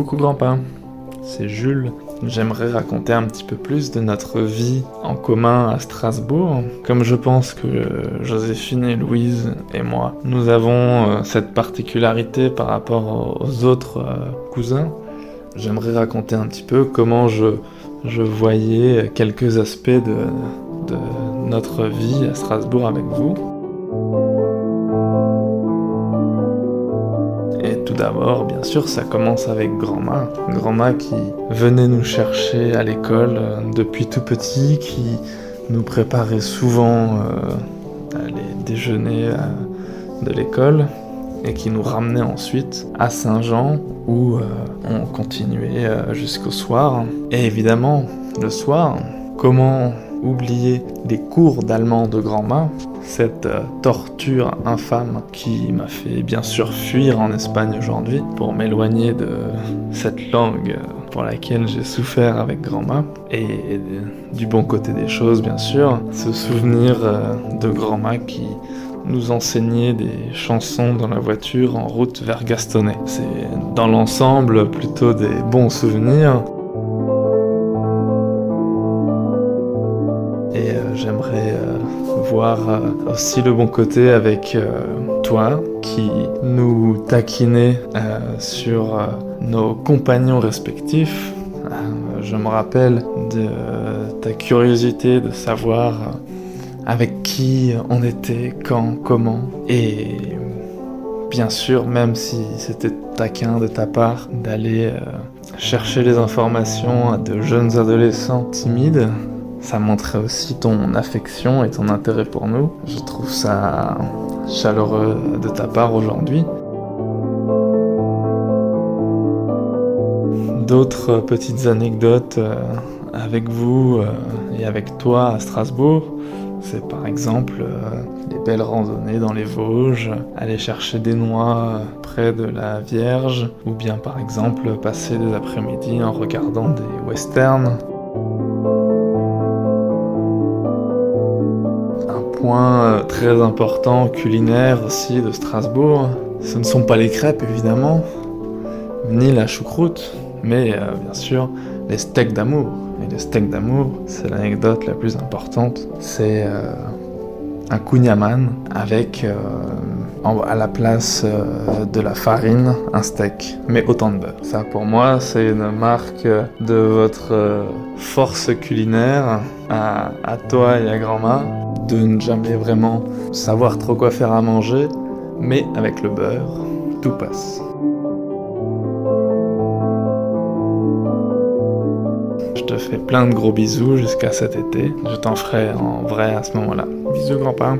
Coucou grand-père, c'est Jules. J'aimerais raconter un petit peu plus de notre vie en commun à Strasbourg. Comme je pense que Joséphine et Louise et moi, nous avons euh, cette particularité par rapport aux autres euh, cousins, j'aimerais raconter un petit peu comment je, je voyais quelques aspects de, de notre vie à Strasbourg avec vous. D'abord, bien sûr, ça commence avec grand-ma. Grand-ma qui venait nous chercher à l'école euh, depuis tout petit, qui nous préparait souvent euh, les déjeuners euh, de l'école et qui nous ramenait ensuite à Saint-Jean où on continuait jusqu'au soir. Et évidemment, le soir, comment oublier les cours d'allemand de grand-ma? Cette euh, torture infâme qui m'a fait bien sûr fuir en Espagne aujourd'hui pour m'éloigner de cette langue pour laquelle j'ai souffert avec grand-mère. Et du bon côté des choses, bien sûr, ce souvenir euh, de grand-mère qui nous enseignait des chansons dans la voiture en route vers Gastonnet. C'est dans l'ensemble plutôt des bons souvenirs. Et euh, j'aimerais voir euh, aussi le bon côté avec euh, toi qui nous taquinait euh, sur nos compagnons respectifs. je me rappelle de ta curiosité de savoir avec qui on était, quand, comment. Et bien sûr, même si c'était taquin de ta part d'aller chercher les informations à de jeunes adolescents timides, ça montrait aussi ton affection et ton intérêt pour nous. Je trouve ça chaleureux de ta part aujourd'hui. D'autres petites anecdotes euh, avec vous euh, et avec toi à Strasbourg, c'est par exemple euh, les belles randonnées dans les Vosges, aller chercher des noix près de la Vierge, ou bien par exemple passer des après-midi en regardant des westerns point euh, très important culinaire aussi de Strasbourg, ce ne sont pas les crêpes évidemment, ni la choucroute, mais euh, bien sûr les steaks d'amour. Et les steaks d'amour, c'est l'anecdote la plus importante. C'est euh, un kouign-amann avec à la place de la farine un steak, mais autant de beurre. Ça pour moi, c'est une marque de votre force culinaire à, toi et à grand-mère de ne jamais vraiment savoir trop quoi faire à manger, mais avec le beurre, tout passe. Je te fais plein de gros bisous jusqu'à cet été. Je t'en ferai en vrai à ce moment-là. Bisous grand-père.